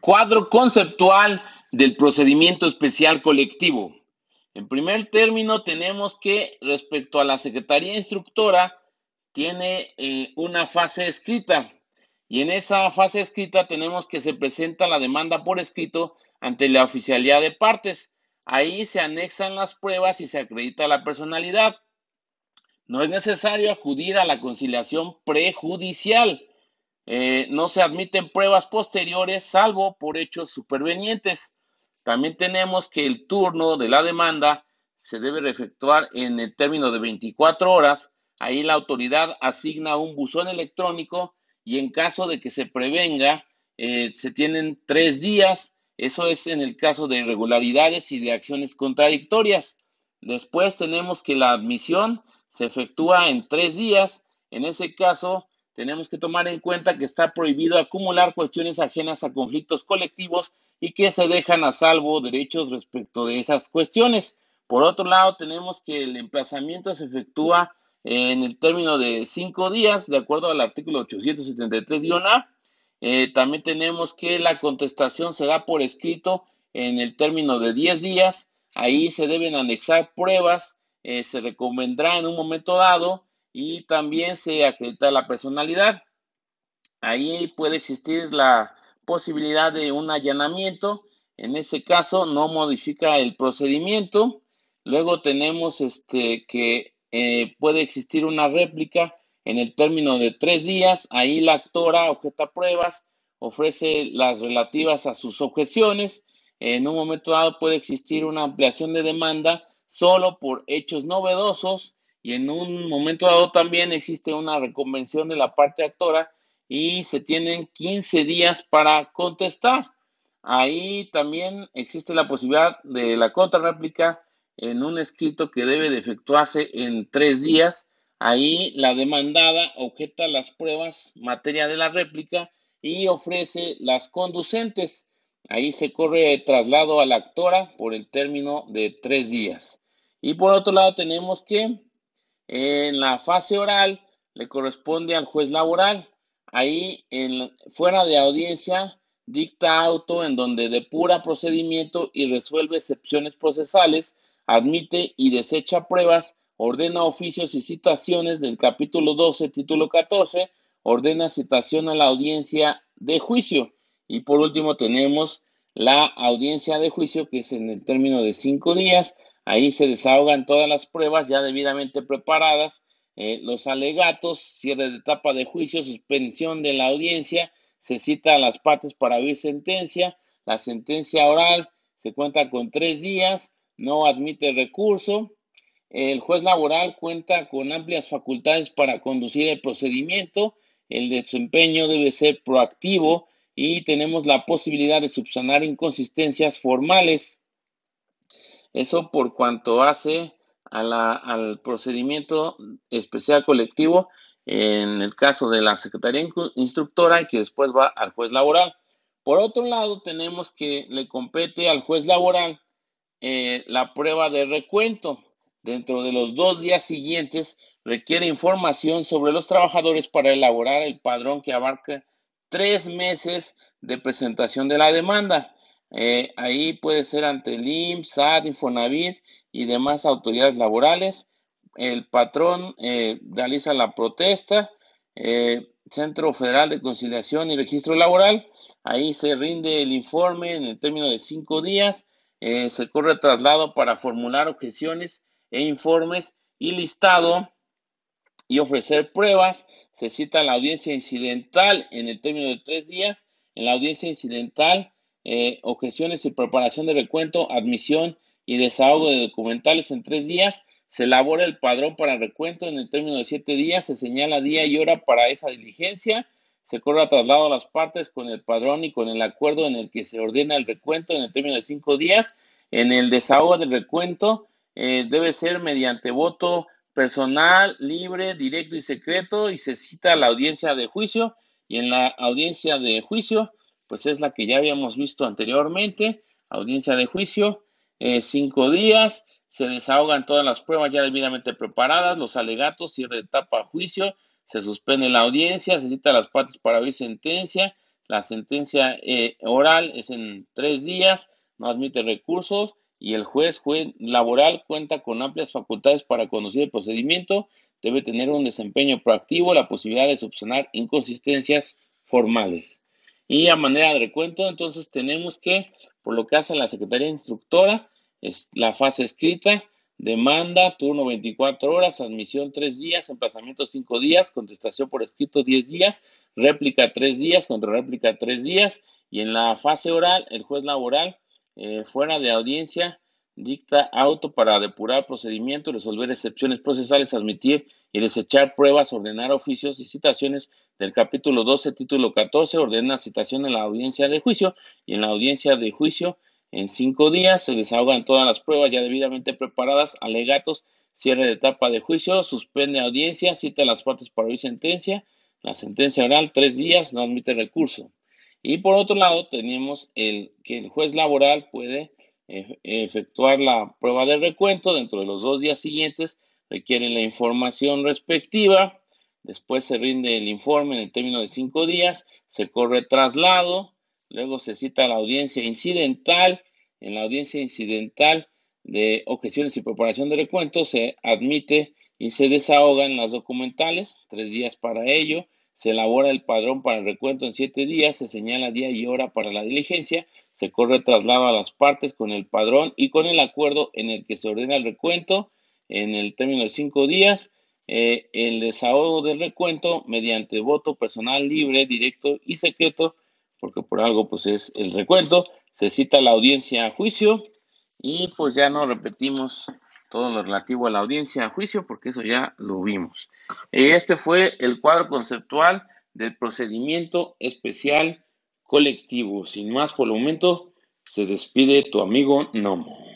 Cuadro conceptual del procedimiento especial colectivo. En primer término, tenemos que respecto a la Secretaría Instructora, tiene eh, una fase escrita. Y en esa fase escrita tenemos que se presenta la demanda por escrito ante la oficialidad de partes. Ahí se anexan las pruebas y se acredita la personalidad. No es necesario acudir a la conciliación prejudicial. Eh, no se admiten pruebas posteriores salvo por hechos supervenientes. También tenemos que el turno de la demanda se debe efectuar en el término de 24 horas. Ahí la autoridad asigna un buzón electrónico y en caso de que se prevenga, eh, se tienen tres días. Eso es en el caso de irregularidades y de acciones contradictorias. Después tenemos que la admisión se efectúa en tres días. En ese caso, tenemos que tomar en cuenta que está prohibido acumular cuestiones ajenas a conflictos colectivos y que se dejan a salvo derechos respecto de esas cuestiones. Por otro lado, tenemos que el emplazamiento se efectúa en el término de cinco días, de acuerdo al artículo 873-A. Eh, también tenemos que la contestación se da por escrito en el término de 10 días. Ahí se deben anexar pruebas, eh, se recomendará en un momento dado y también se acredita la personalidad. Ahí puede existir la posibilidad de un allanamiento. En ese caso no modifica el procedimiento. Luego tenemos este que eh, puede existir una réplica en el término de tres días. Ahí la actora objeta pruebas, ofrece las relativas a sus objeciones. En un momento dado puede existir una ampliación de demanda solo por hechos novedosos y en un momento dado también existe una reconvención de la parte actora y se tienen 15 días para contestar. Ahí también existe la posibilidad de la contrarréplica en un escrito que debe de efectuarse en tres días. Ahí la demandada objeta las pruebas materia de la réplica y ofrece las conducentes. Ahí se corre traslado a la actora por el término de tres días. Y por otro lado tenemos que en la fase oral le corresponde al juez laboral. Ahí, en, fuera de audiencia, dicta auto en donde depura procedimiento y resuelve excepciones procesales, admite y desecha pruebas, ordena oficios y citaciones del capítulo 12, título 14, ordena citación a la audiencia de juicio. Y por último tenemos la audiencia de juicio, que es en el término de cinco días, Ahí se desahogan todas las pruebas ya debidamente preparadas, eh, los alegatos, cierre de etapa de juicio, suspensión de la audiencia, se cita a las partes para oír sentencia, la sentencia oral se cuenta con tres días, no admite recurso, el juez laboral cuenta con amplias facultades para conducir el procedimiento, el desempeño debe ser proactivo y tenemos la posibilidad de subsanar inconsistencias formales eso por cuanto hace al procedimiento especial colectivo en el caso de la Secretaría Instructora y que después va al juez laboral. Por otro lado, tenemos que le compete al juez laboral eh, la prueba de recuento. Dentro de los dos días siguientes requiere información sobre los trabajadores para elaborar el padrón que abarca tres meses de presentación de la demanda. Eh, ahí puede ser ante el IMSS, SAT, Infonavit y demás autoridades laborales. El patrón eh, realiza la protesta. Eh, Centro Federal de Conciliación y Registro Laboral. Ahí se rinde el informe en el término de cinco días. se corre traslado para formular objeciones e informes y listado y ofrecer pruebas. Se cita la audiencia incidental en el término de tres días. En la audiencia incidental eh, objeciones y preparación de recuento, admisión y desahogo de documentales en tres días. Se elabora el padrón para recuento en el término de siete días. Se señala día y hora para esa diligencia. Se corre traslado a las partes con el padrón y con el acuerdo en el que se ordena el recuento en el término de cinco días. En el desahogo del recuento eh, debe ser mediante voto personal, libre, directo y secreto y se cita la audiencia de juicio y en la audiencia de juicio pues es la que ya habíamos visto anteriormente, audiencia de juicio, eh, cinco días, se desahogan todas las pruebas ya debidamente preparadas, los alegatos, cierre de etapa a juicio, se suspende la audiencia, se cita las partes para oír sentencia, La sentencia eh, oral es en tres días, no admite recursos y el juez, juez laboral cuenta con amplias facultades para conducir el procedimiento, debe tener un desempeño proactivo, la posibilidad de subsanar inconsistencias formales. Y a manera de recuento, entonces tenemos que, por lo que hace la Secretaría Instructora, es la fase escrita, demanda, turno 24 horas, admisión 3 días, emplazamiento 5 días, contestación por escrito 10 días, réplica 3 días, réplica 3 días, y en la fase oral, el juez laboral, eh, fuera de audiencia, dicta auto para depurar procedimiento, resolver excepciones procesales, admitir y desechar pruebas, ordenar oficios y citaciones del capítulo 12, título 14, ordena citación en la audiencia de juicio y en la audiencia de juicio en cinco días se desahogan todas las pruebas ya debidamente preparadas, alegatos, cierre de etapa de juicio, suspende audiencia, cita a las partes para oír sentencia, la sentencia oral tres días, no admite recurso. Y por otro lado tenemos el que el juez laboral puede efectuar la prueba de recuento dentro de los dos días siguientes, requieren la información respectiva, después se rinde el informe en el término de cinco días, se corre traslado, luego se cita la audiencia incidental, en la audiencia incidental de objeciones y preparación de recuento se admite y se desahogan las documentales, tres días para ello, se elabora el padrón para el recuento en siete días, se señala día y hora para la diligencia, se corre traslado a las partes con el padrón y con el acuerdo en el que se ordena el recuento en el término de cinco días, eh, el desahogo del recuento mediante voto personal libre, directo y secreto, porque por algo pues es el recuento, se cita la audiencia a juicio y pues ya no repetimos todo lo relativo a la audiencia a juicio, porque eso ya lo vimos. Este fue el cuadro conceptual del procedimiento especial colectivo. Sin más por el momento, se despide tu amigo Nomo.